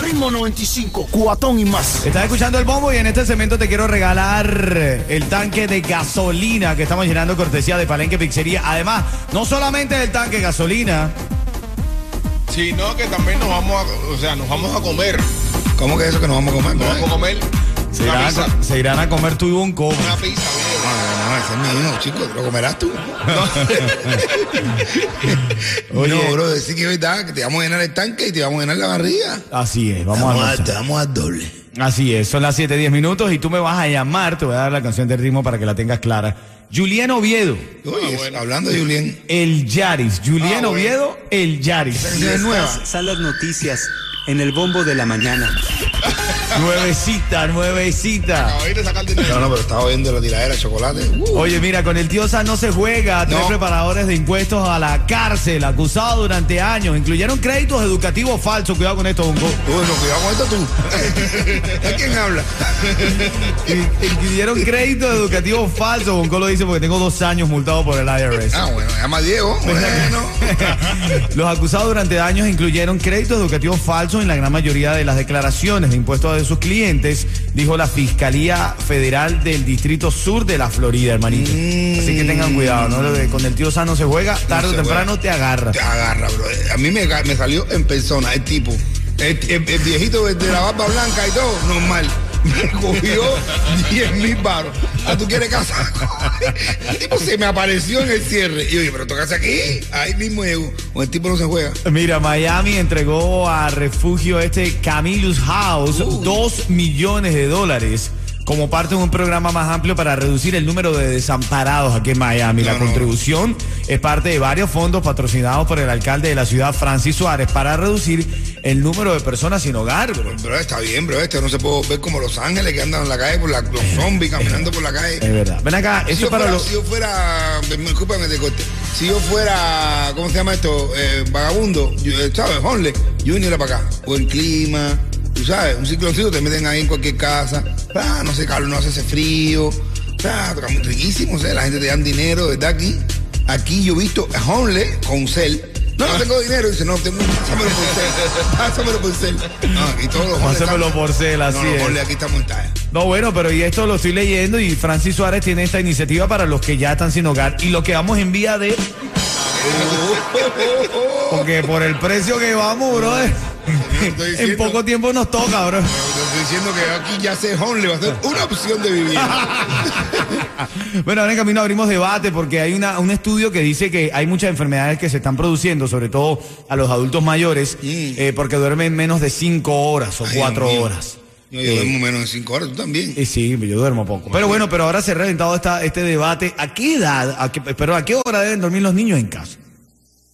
Ritmo 95, cuatón y más. Estás escuchando el bombo y en este segmento te quiero regalar el tanque de gasolina que estamos llenando cortesía de Palenque Pizzería. Además, no solamente el tanque de gasolina, sino que también nos vamos a, o sea, nos vamos a comer. ¿Cómo que eso que nos vamos a comer? Nos vamos a comer se irán, a, se irán a comer tu y un co. Una pizza, No, no, no, ese es mío, chico. ¿Lo comerás tú? Oye. No, bro, decir que es verdad, que te vamos a llenar el tanque y te vamos a llenar la barriga. Así es, vamos, Vamos a a, te vamos a dar doble. Así es, son las 7, 10 minutos y tú me vas a llamar, te voy a dar la canción de ritmo para que la tengas clara. Julián Oviedo, Oye, Ah, bueno. hablando de Julián. el Yaris. Julián Ah, bueno. Oviedo, el Yaris. Es nueva. Son las noticias en el bombo de la mañana. Nuevecita, nuevecita. Acabáis de sacar dinero. No, no, pero estaba viendo la tiradera de chocolate. Uh. Oye, mira, con el tío San no se juega. Tres No. preparadores de impuestos a la cárcel, acusados durante años. Incluyeron créditos educativos falsos. Cuidado con esto, Bongo. Bueno, cuidado con esto tú. ¿A quién habla? In- Incluyeron créditos educativos falsos. Bongo lo dice porque tengo dos años multado por el IRS. Ah, bueno, llama a Diego. Bueno. Los acusados durante años incluyeron créditos educativos falsos en la gran mayoría de las declaraciones de impuestos de sus clientes, dijo la Fiscalía Federal del Distrito Sur de la Florida, hermanito. Así que tengan cuidado, ¿no? Con el tío Sano se juega, tarde o temprano juega. te agarra. Te agarra, bro. A mí me, me salió en persona el tipo. El, el- el viejito de la barba blanca y todo, normal. Me cogió 10 mil baros. ¿Ah, tú quieres casa? El tipo se me apareció en el cierre. Y yo pero tocas aquí. Ahí mismo llegó. Con el tipo no se juega. Mira, Miami entregó a refugio este Camillus House dos millones de dólares como parte de un programa más amplio para reducir el número de desamparados aquí en Miami. la no. contribución es parte de varios fondos patrocinados por el alcalde de la ciudad, Francis Suárez, para reducir el número de personas sin hogar. bro. Bro, está bien, bro. Este no se puede ver como Los Ángeles que andan en la calle, por la- los zombies caminando por la calle. Es verdad. Ven acá, Si eso yo, para fuera, los... si yo fuera, discúlpame de corte, si yo fuera, ¿cómo se llama esto? Eh, vagabundo, yo, eh, ¿sabes? Honle, yo viniera para acá. Buen clima, tú sabes, un cicloncito te meten ahí en cualquier casa. Ah, no sé, calor, no hace ese frío. Ah, riquísimo, o sea, la gente te dan dinero, ¿verdad? Aquí, aquí yo he visto a Honle con cel. No, no tengo dinero. Dice, no, tengo, pásamelo por cel. Pásamelo por cel. No, aquí todos los Pásamelo estamos- por cel, así no, los es. Honle aquí estamos en talla. No, bueno, pero y esto lo estoy leyendo y Francis Suárez tiene esta iniciativa para los que ya están sin hogar y lo que vamos en vía de... Porque por el precio que vamos, bro, Estoy en poco tiempo nos toca, bro. Yo estoy diciendo que aquí ya ser Honle va a ser una opción de vivir. Bueno, ahora en camino abrimos debate porque hay una, un estudio que dice que hay muchas enfermedades que se están produciendo, sobre todo a los adultos mayores, eh, porque duermen menos de cinco horas o cuatro horas. No, yo Eh, duermo menos de cinco horas, tú también. y sí, yo duermo poco. Pero bueno, pero ahora se ha reventado esta, este debate. ¿A qué edad, a qué, pero a qué hora deben dormir los niños en casa?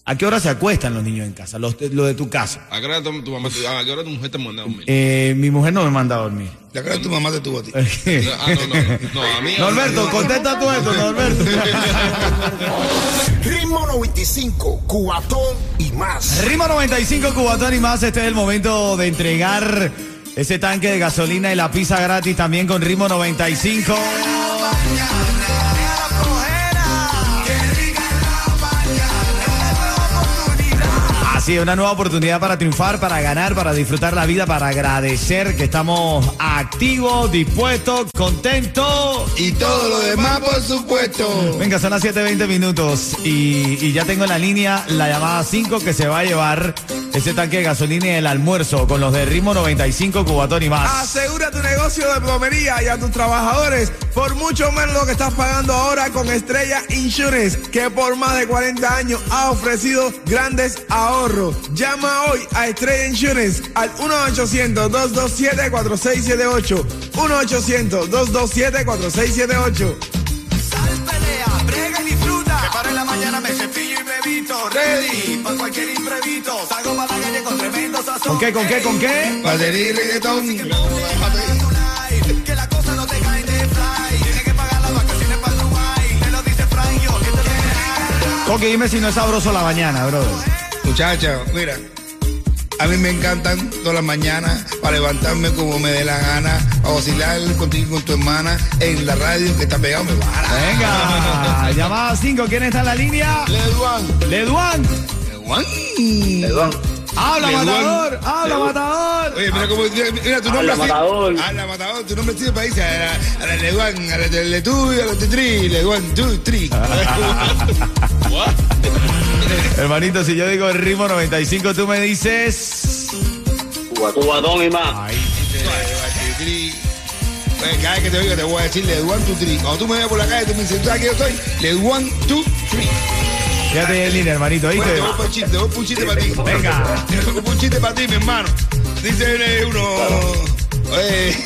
¿A qué hora se acuestan los niños en casa? Los, lo de tu casa. ¿A qué hora tu, tu mamá, a qué hora tu mujer te manda a dormir? Eh, mi mujer no me manda a dormir. La cara de tu mamá te tuvo a ti. Ah, no, no, no, no, a mí. Norberto, contesta tú esto, Norberto. Ritmo 95, cuatón y más. Rima 95 Cubatón y más, este es el momento de entregar ese tanque de gasolina y la pizza gratis también con Ritmo 95. Es, una nueva oportunidad para triunfar, para ganar, para disfrutar la vida, para agradecer que estamos activos, dispuestos, contentos. Y todo lo demás, por supuesto. Venga, son las 7.20 minutos y, y ya tengo en la línea la llamada 5 que se va a llevar ese tanque de gasolina y el almuerzo con los de ritmo 95 Cubatón y más. Asegura tu negocio de plomería y a tus trabajadores por mucho menos lo que estás pagando ahora con Estrella Insurance, que por más de 40 años ha ofrecido grandes ahorros. Llama hoy a Estrella Insurance al 1-800-227-4678. 1-800-227-4678. Sal, pelea, brega y disfruta. Me paro en la mañana, me cepillo y me visto. Ready, para cualquier imprevisto. Salgo para la calle con tremendo sazón. ¿Con qué, con qué, con qué? Batería y reggaetón. Tonight, Que la cosa no te cae de fly. Tienes que pagar las vacaciones para Dubai. Te lo dice Frank, yo que te lo Ok, dime si no es sabroso la mañana, brother. Muchacha, mira. A mí me encantan todas las mañanas para levantarme como me dé la gana, a vacilar contigo y con tu hermana en la radio que está pegado, me para. Venga, llamada 5, ¿quién está en la línea? Leduan. Leduan. Leduan. Habla, Leduan. matador, habla, matador. Oye, mira cómo mira, tu nombre Habla, así. matador. Habla matador, tu nombre así de país, a la, a la Leduan, a la de Letu, a la de Tri, Leduan, tu, Tri. Hermanito, si yo digo el ritmo 95, tú me dices. Cubatón y más. Cada vez que te oiga te voy a decir Leduan, tu, Tri. Cuando tú me veas por la calle, tú me dices, ¿tú sabes quién yo soy? Leduan, tu, Tri. Quédate en línea, hermanito, Bueno, ¿viste? voy para un chiste, voy un chiste para ti. Venga. Un chiste para ti, mi hermano. Dice eh, uno, oye,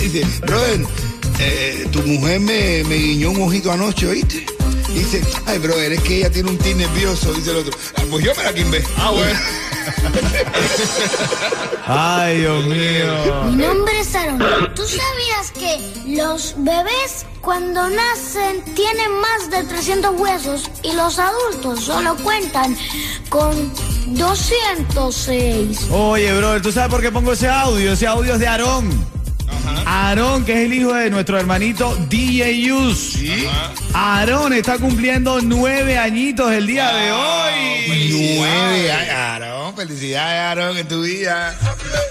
dice, brother, eh, tu mujer me, me guiñó un ojito anoche, ¿oíste? Dice, ay, brother, es que ella tiene un tic nervioso, dice el otro. Ah, pues yo me la quimbé. Ah, bueno. Ay, Dios mío. Mi nombre es Aaron. ¿Tú sabías que los bebés cuando nacen tienen más de 300 huesos y los adultos solo cuentan con 206? Oye, brother, ¿tú sabes por qué pongo ese audio? Ese audio es de Aarón. Aarón, que es el hijo de nuestro hermanito DJ Yus. Aarón está cumpliendo nueve añitos el día de hoy. Nueve, Aarón, felicidades, Aarón, en tu vida.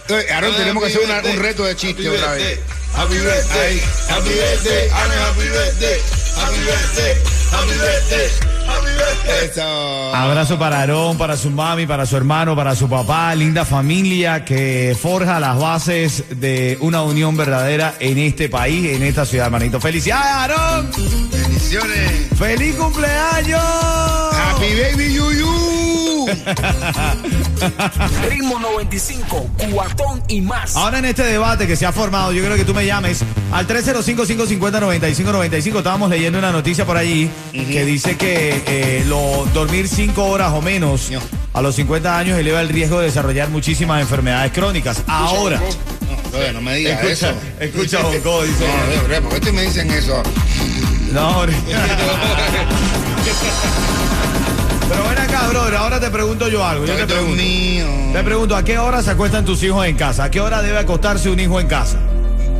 Oye, Aarón, tenemos que hacer una- un reto de chiste otra vez. Happy birthday, happy birthday, Aaron, happy birthday, happy birthday, happy birthday, happy birthday. Eso. Abrazo para Aarón, para su mami, para su hermano, para su papá, linda familia que forja las bases de una unión verdadera en este país, en esta ciudad, hermanito. ¡Felicidades, Aarón! Bendiciones. ¡Feliz cumpleaños! Happy baby yuyu. Ritmo 95, cuatón y más. Ahora en este debate que se ha formado, yo creo que tú me llames al 305-550-9595. Estábamos leyendo una noticia por allí que dice que eh, lo, dormir cinco horas o menos No. a los 50 años eleva el riesgo de desarrollar muchísimas enfermedades crónicas. Ahora, No, me digas escucha, eso. escucha, Bonco, dice. No, ¿por qué me dicen eso? No, hombre. Pero ven acá, brother, ahora te pregunto yo algo. Yo te pregunto. mío. Te pregunto, ¿a qué hora se acuestan tus hijos en casa? ¿A qué hora debe acostarse un hijo en casa?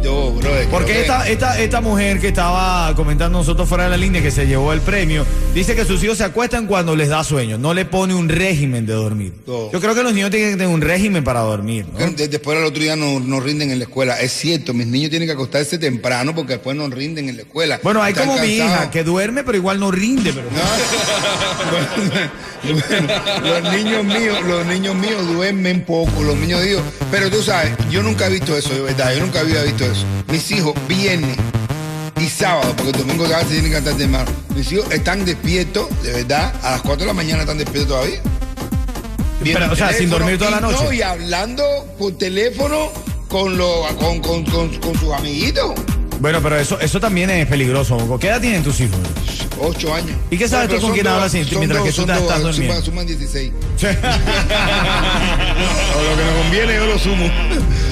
Yo. Porque esta, esta, esta mujer que estaba comentando nosotros fuera de la línea que se llevó el premio, dice que sus hijos se acuestan cuando les da sueño, no le pone un régimen de dormir. No. Yo creo que los niños tienen que tener un régimen para dormir. ¿no? De- Después al otro día no, no rinden en la escuela. Es cierto, mis niños tienen que acostarse temprano porque después no rinden en la escuela. Bueno, hay Están como mi hija que duerme pero igual no rinde. Pero... Los niños míos, los niños míos duermen poco, los niños digo, pero tú sabes, yo nunca he visto eso, de verdad, yo nunca había visto eso. Mis hijos viernes y sábado, porque el domingo se tienen que estar temprano. Mis hijos están despiertos, de verdad, a las 4 de la mañana están despiertos todavía. Pero, o sea, sin dormir toda la No, noche. y hablando por teléfono con, los, con, con, con, con sus amiguitos. Bueno, pero eso, eso también es peligroso. ¿Qué edad tienen tus hijos? Ocho años. ¿Y qué sabes No, tú con quién hablas mientras dos- que tú te dos, estás suman-? Suman 16. O lo que me conviene yo lo sumo.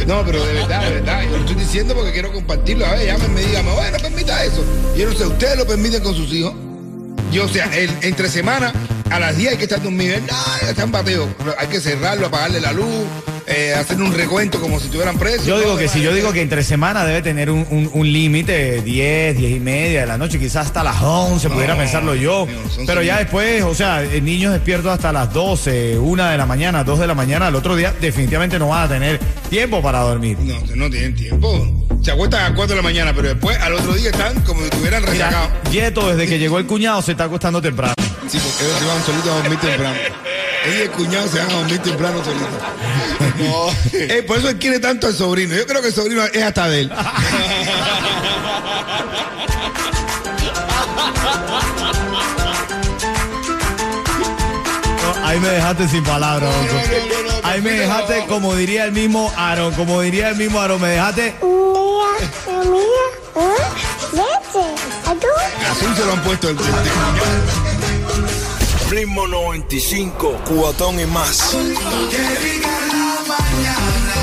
No, pero de verdad, de verdad, yo lo estoy diciendo porque quiero compartirlo. A ver, llámenme, dígame, oye, no permita eso. Yo no sé, ¿ustedes lo permiten con sus hijos? Yo, o sea, el- entre semana, a las 10 hay que estar dormido. No, está en bateo. Hay que cerrarlo, apagarle la luz, eh, hacer un recuento como si estuvieran presos. Yo digo que si yo digo que entre semana debe tener un, un- un límite, 10, 10 y media de la noche, quizás hasta las 11, pudiera pensarlo yo. Pero ya después, o sea, el niño despierto hasta las 12, 1 de la mañana, 2 de la mañana, al otro día definitivamente no van a tener tiempo para dormir. No, no tienen tiempo. Se acuestan a las 4 de la mañana, pero después al otro día están como si estuvieran resacados. Mira, Yeto, desde que llegó el cuñado, se está acostando temprano. Sí, porque ellos se van solitos a dormir temprano. Ella y el cuñado se van a dormir temprano solitos. Eh, por eso él quiere tanto al sobrino. Yo creo que el sobrino es hasta de él. No, ahí me dejaste sin palabras, No, no, no, no, no, Ahí me no, dejaste, no. como diría el mismo Aaron, como diría el mismo Aaron, me dejaste. Así se lo han puesto el, el- Ritmo 95, cuatón y más. Qué rica la mañana,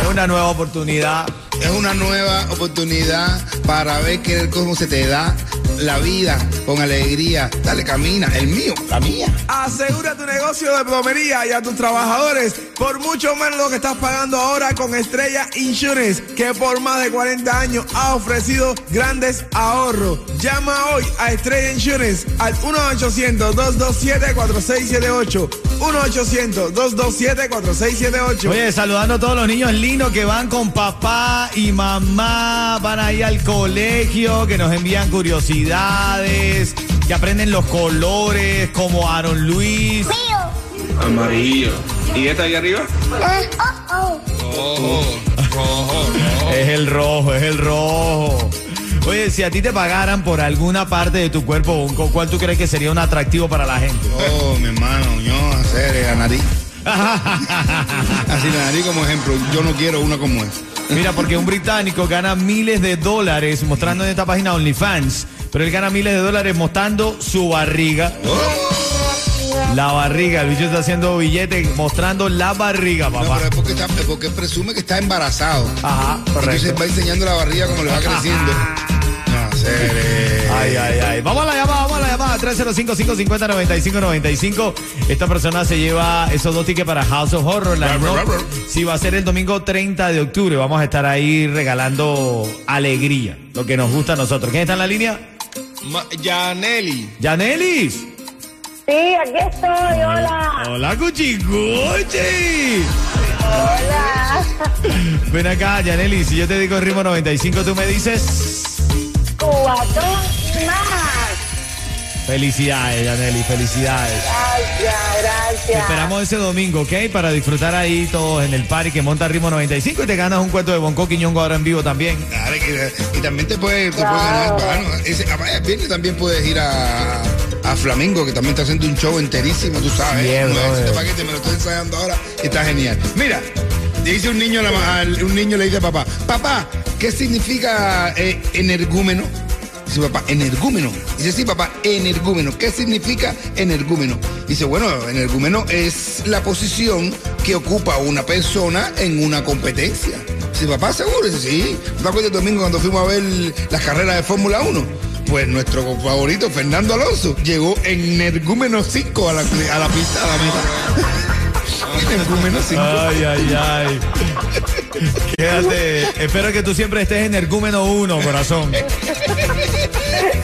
Es una nueva oportunidad. Es una nueva oportunidad para ver que, cómo se te da la vida con alegría. Dale, camina. El mío, la mía. Asegura tu negocio de plomería y a tus trabajadores por mucho menos lo que estás pagando ahora con Estrella Insurance, que por más de 40 años ha ofrecido grandes ahorros. Llama hoy a Estrella Insurance al 1-800-227-4678. 1-800-227-4678. Oye, saludando a todos los niños lindos que van con papá y mamá, van ahí al colegio, que nos envían curiosidades, que aprenden los colores, como Aaron Luis. Amarillo. ¿Y esta ahí arriba? Eh, oh, oh. Es el rojo, es el rojo. Oye, si a ti te pagaran por alguna parte de tu cuerpo, ¿cuál tú crees que sería un atractivo para la gente? Oh, mi hermano, yo, hacer la nariz. Así la nariz como ejemplo. Yo no quiero una como esa. Mira, porque un británico gana miles de dólares mostrando en esta página OnlyFans, pero él gana miles de dólares mostrando su barriga. La barriga, el bicho está haciendo billete mostrando la barriga, No, papá. pero es porque, está- es porque presume que está embarazado. Ajá, Entonces correcto. va enseñando la barriga como le va creciendo. No, Ay, ay, ay. Vamos a la llamada, vamos a la llamada. 305-550-9595. Esta persona se lleva esos dos tickets para House of Horror. La no-. Sí, va a ser el domingo 30 de octubre. Vamos a estar ahí regalando alegría. Lo que nos gusta a nosotros. ¿Quién está en la línea? Ma- Yaneli. Yanelis. Sí, aquí estoy, hola. Hola, Cuchicuchi. Hola. Ven acá, Yanelis. Si yo te digo el ritmo 95, tú me dices. Cubatón y más. Felicidades, Yanelis, felicidades. Gracias, Te gracias. esperamos ese domingo, ¿ok? Para disfrutar ahí todos en el party que monta Ritmo 95 y te ganas un cuento de Bonco Quiñongo ahora en vivo también. Y también te puedes te puedes ganar. bueno, ese- ah, también puedes ir a, a Flamingo, que también está haciendo un show enterísimo, tú sabes. Brother. ese paquete me lo estoy ensayando ahora y está genial. Mira, dice un niño, a la ma- al- un niño le dice a papá, papá, ¿qué significa eh, energúmeno? Dice papá, energúmeno. Dice, sí, papá, energúmeno. ¿Qué significa energúmeno? Dice, bueno, energúmeno es la posición que ocupa una persona en una competencia. Dice, papá, seguro. Dice, sí. ¿Te acuerdas el domingo cuando fuimos a ver las carreras de Fórmula 1? Pues nuestro favorito, Fernando Alonso, llegó en energúmeno 5 a la, a la pista, a la meta. energúmeno 5. Ay, ay, ay. Quédate. Espero que tú siempre estés en Ergúmeno 1, corazón.